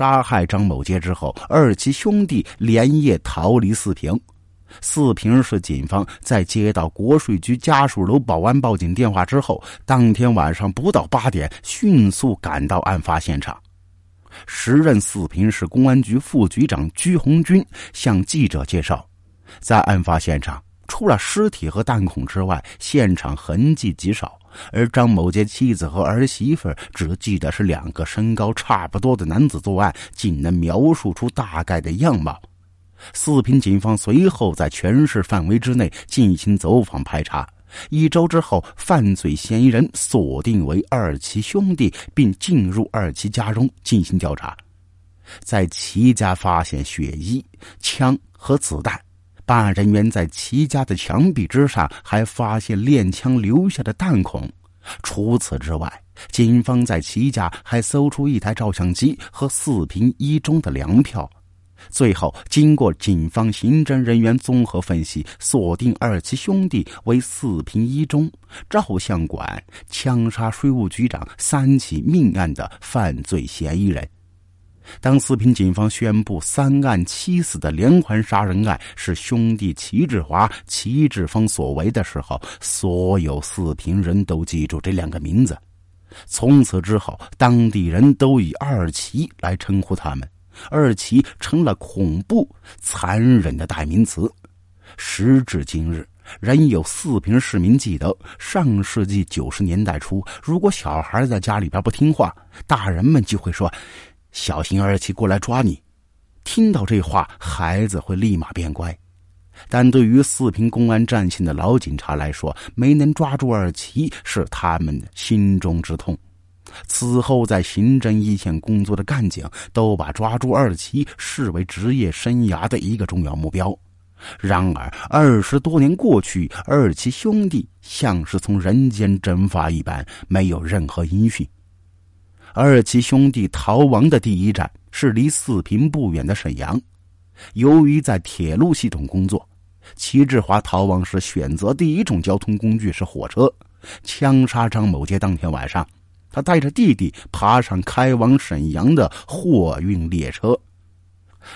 杀害张某杰之后，二七兄弟连夜逃离四平。四平市警方在接到国税局家属楼保安报警电话之后，当天晚上不到八点，迅速赶到案发现场。时任四平市公安局副局长鞠红军向记者介绍，在案发现场，除了尸体和弹孔之外，现场痕迹极少。而张某杰妻子和儿媳妇只记得是两个身高差不多的男子作案，仅能描述出大概的样貌。四平警方随后在全市范围之内进行走访排查，一周之后，犯罪嫌疑人锁定为二七兄弟，并进入二七家中进行调查，在齐家发现血衣、枪和子弹。办案人员在齐家的墙壁之上还发现练枪留下的弹孔。除此之外，警方在齐家还搜出一台照相机和四平一中的粮票。最后，经过警方刑侦人员综合分析，锁定二七兄弟为四平一中照相馆枪杀税务局长三起命案的犯罪嫌疑人。当四平警方宣布三案七死的连环杀人案是兄弟齐志华、齐志峰所为的时候，所有四平人都记住这两个名字。从此之后，当地人都以二齐来称呼他们，二齐成了恐怖、残忍的代名词。时至今日，仍有四平市民记得，上世纪九十年代初，如果小孩在家里边不听话，大人们就会说。小心二七过来抓你！听到这话，孩子会立马变乖。但对于四平公安战线的老警察来说，没能抓住二七是他们心中之痛。此后，在刑侦一线工作的干警都把抓住二七视为职业生涯的一个重要目标。然而，二十多年过去，二七兄弟像是从人间蒸发一般，没有任何音讯。二七兄弟逃亡的第一站是离四平不远的沈阳。由于在铁路系统工作，齐志华逃亡时选择第一种交通工具是火车。枪杀张某杰当天晚上，他带着弟弟爬上开往沈阳的货运列车。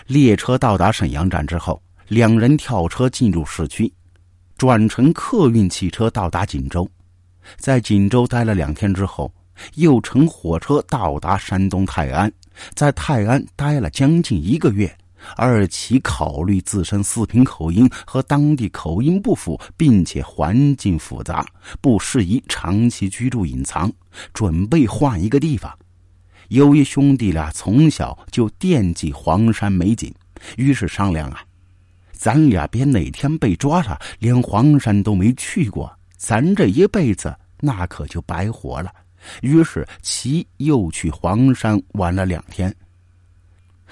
列车到达沈阳站之后，两人跳车进入市区，转乘客运汽车到达锦州。在锦州待了两天之后。又乘火车到达山东泰安，在泰安待了将近一个月。二奇考虑自身四平口音和当地口音不符，并且环境复杂，不适宜长期居住隐藏，准备换一个地方。由于兄弟俩从小就惦记黄山美景，于是商量啊，咱俩别哪天被抓了，连黄山都没去过，咱这一辈子那可就白活了。于是，其又去黄山玩了两天。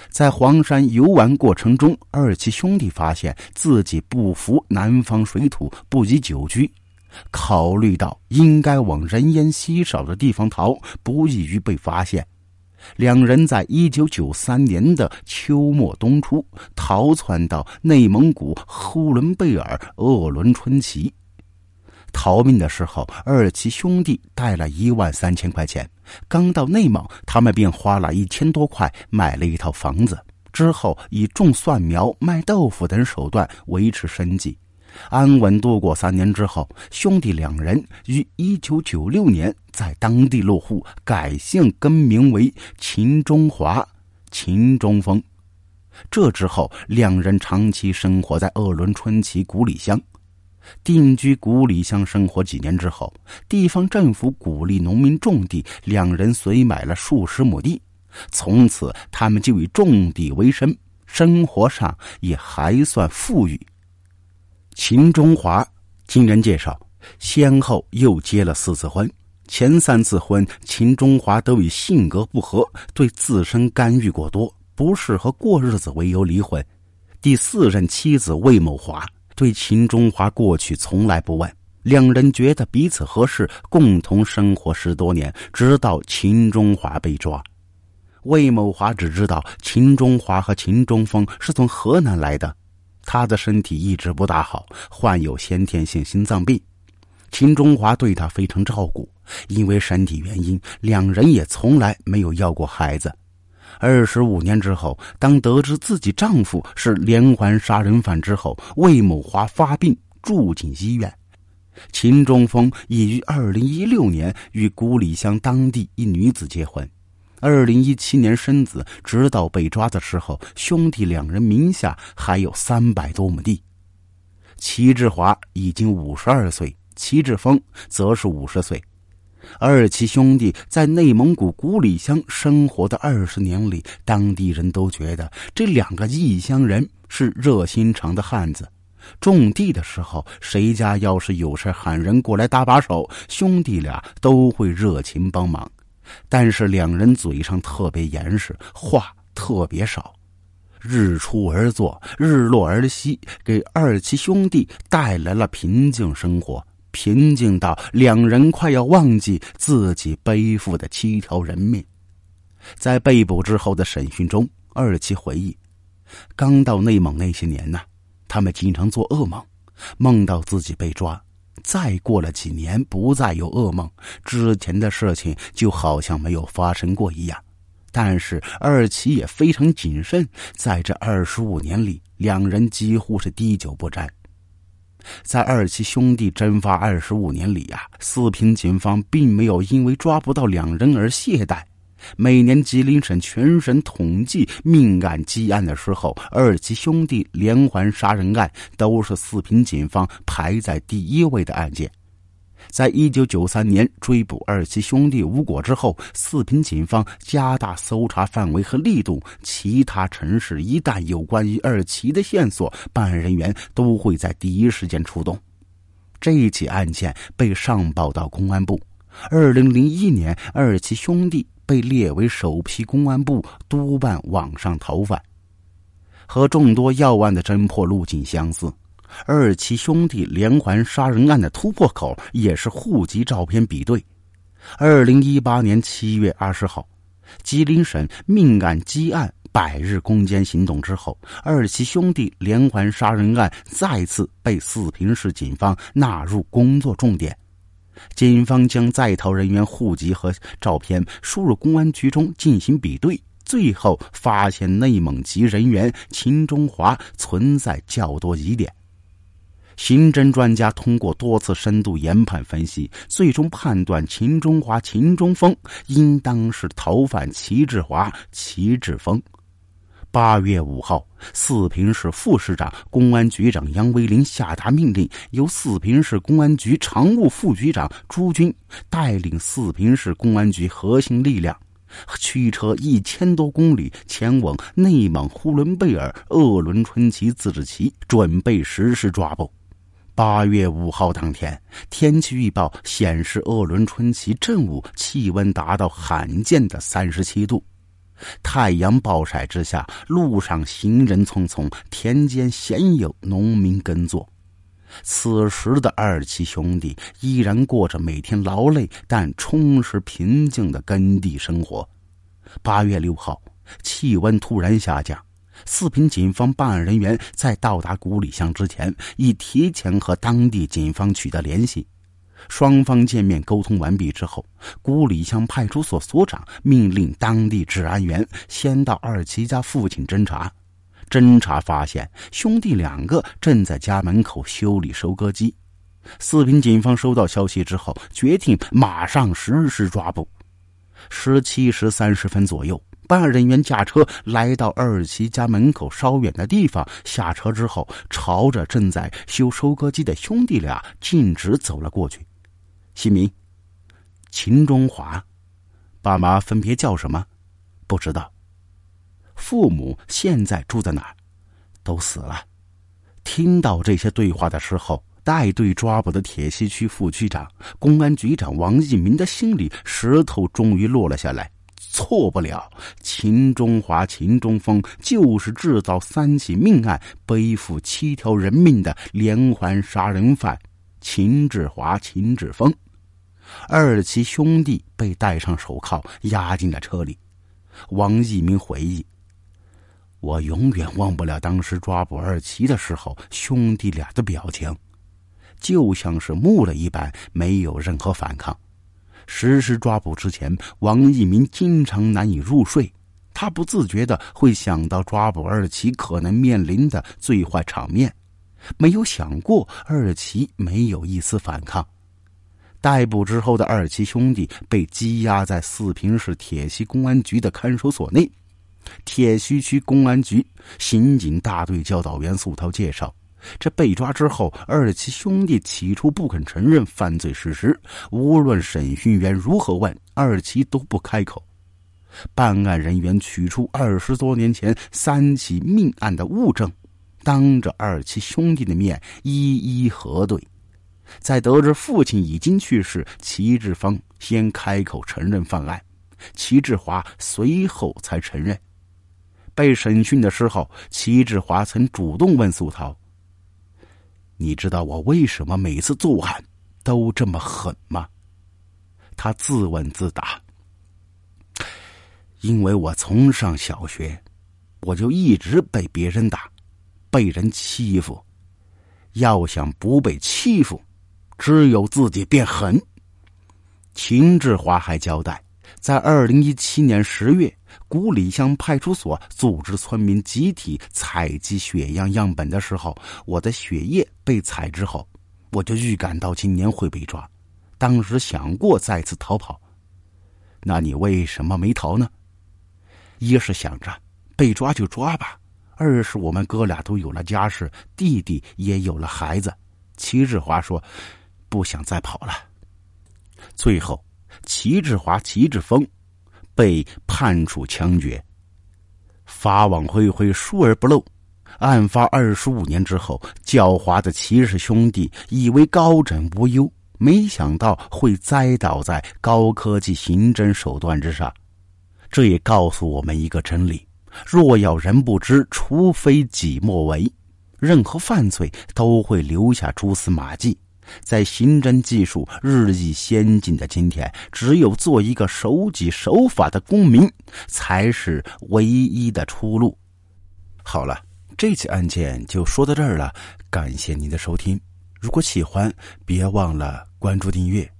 在黄山游玩过程中，二七兄弟发现自己不服南方水土，不宜久居。考虑到应该往人烟稀少的地方逃，不易于被发现，两人在一九九三年的秋末冬初逃窜到内蒙古呼伦贝尔鄂伦春旗。逃命的时候，二七兄弟带了一万三千块钱。刚到内蒙，他们便花了一千多块买了一套房子。之后以种蒜苗、卖豆腐等手段维持生计，安稳度过三年之后，兄弟两人于一九九六年在当地落户，改姓更名为秦中华、秦中峰。这之后，两人长期生活在鄂伦春旗古里乡。定居古里乡生活几年之后，地方政府鼓励农民种地，两人随买了数十亩地，从此他们就以种地为生，生活上也还算富裕。秦中华经人介绍，先后又结了四次婚，前三次婚秦中华都以性格不合、对自身干预过多、不适合过日子为由离婚。第四任妻子魏某华。对秦中华过去从来不问，两人觉得彼此合适，共同生活十多年，直到秦中华被抓。魏某华只知道秦中华和秦中峰是从河南来的，他的身体一直不大好，患有先天性心脏病。秦中华对他非常照顾，因为身体原因，两人也从来没有要过孩子。二十五年之后，当得知自己丈夫是连环杀人犯之后，魏某华发病住进医院。秦中峰已于二零一六年与古里乡当地一女子结婚，二零一七年生子，直到被抓的时候，兄弟两人名下还有三百多亩地。齐志华已经五十二岁，齐志峰则是五十岁。二七兄弟在内蒙古古里乡生活的二十年里，当地人都觉得这两个异乡人是热心肠的汉子。种地的时候，谁家要是有事喊人过来搭把手，兄弟俩都会热情帮忙。但是两人嘴上特别严实，话特别少。日出而作，日落而息，给二七兄弟带来了平静生活。平静到两人快要忘记自己背负的七条人命。在被捕之后的审讯中，二七回忆，刚到内蒙那些年呢，他们经常做噩梦，梦到自己被抓。再过了几年，不再有噩梦，之前的事情就好像没有发生过一样。但是二七也非常谨慎，在这二十五年里，两人几乎是滴酒不沾。在二七兄弟蒸发二十五年里啊，四平警方并没有因为抓不到两人而懈怠。每年吉林省全省统计命案积案的时候，二七兄弟连环杀人案都是四平警方排在第一位的案件。在一九九三年追捕二七兄弟无果之后，四平警方加大搜查范围和力度。其他城市一旦有关于二七的线索，办案人员都会在第一时间出动。这起案件被上报到公安部。二零零一年，二七兄弟被列为首批公安部督办网上逃犯。和众多要案的侦破路径相似。二七兄弟连环杀人案的突破口也是户籍照片比对。二零一八年七月二十号，吉林省命案积案百日攻坚行动之后，二七兄弟连环杀人案再次被四平市警方纳入工作重点。警方将在逃人员户籍和照片输入公安局中进行比对，最后发现内蒙籍人员秦中华存在较多疑点。刑侦专家通过多次深度研判分析，最终判断秦中华、秦中峰应当是逃犯齐志华、齐志峰。八月五号，四平市副市长、公安局长杨维林下达命令，由四平市公安局常务副局长朱军带领四平市公安局核心力量，驱车一千多公里前往内蒙呼伦贝尔鄂伦春旗自治旗，准备实施抓捕。八月五号当天，天气预报显示鄂伦春旗正午气温达到罕见的三十七度，太阳暴晒之下，路上行人匆匆，田间鲜有农民耕作。此时的二七兄弟依然过着每天劳累但充实平静的耕地生活。八月六号，气温突然下降。四平警方办案人员在到达古里乡之前，已提前和当地警方取得联系。双方见面沟通完毕之后，古里乡派出所所长命令当地治安员先到二七家附近侦查。侦查发现，兄弟两个正在家门口修理收割机。四平警方收到消息之后，决定马上实施抓捕。十七时三十分左右。办案人员驾车来到二七家门口稍远的地方，下车之后，朝着正在修收割机的兄弟俩径直走了过去。姓名：秦中华，爸妈分别叫什么？不知道。父母现在住在哪儿？都死了。听到这些对话的时候，带队抓捕的铁西区副区长、公安局长王一民的心里石头终于落了下来。错不了，秦中华、秦中峰就是制造三起命案、背负七条人命的连环杀人犯秦志华、秦志峰。二七兄弟被戴上手铐，押进了车里。王一鸣回忆：“我永远忘不了当时抓捕二七的时候，兄弟俩的表情，就像是木了一般，没有任何反抗。”实施抓捕之前，王一民经常难以入睡。他不自觉的会想到抓捕二奇可能面临的最坏场面，没有想过二奇没有一丝反抗。逮捕之后的二奇兄弟被羁押在四平市铁西公安局的看守所内。铁西区公安局刑警大队教导员素涛介绍，这被抓之后，二七兄弟起初不肯承认犯罪事实，无论审讯员如何问，二七都不开口。办案人员取出二十多年前三起命案的物证，当着二七兄弟的面一一核对。在得知父亲已经去世，齐志芳先开口承认犯案，齐志华随后才承认。被审讯的时候，齐志华曾主动问苏涛：“你知道我为什么每次作案都这么狠吗？”他自问自答：“因为我从上小学，我就一直被别人打，被人欺负。要想不被欺负。”只有自己变狠。秦志华还交代，在二零一七年十月，古里乡派出所组织村民集体采集血样样本的时候，我的血液被采之后，我就预感到今年会被抓。当时想过再次逃跑，那你为什么没逃呢？一是想着被抓就抓吧，二是我们哥俩都有了家室，弟弟也有了孩子。齐志华说。不想再跑了。最后，齐志华、齐志峰被判处枪决。法网恢恢，疏而不漏。案发二十五年之后，狡猾的齐氏兄弟以为高枕无忧，没想到会栽倒在高科技刑侦手段之上。这也告诉我们一个真理：若要人不知，除非己莫为。任何犯罪都会留下蛛丝马迹。在刑侦技术日益先进的今天，只有做一个守纪守法的公民，才是唯一的出路。好了，这起案件就说到这儿了，感谢您的收听。如果喜欢，别忘了关注订阅。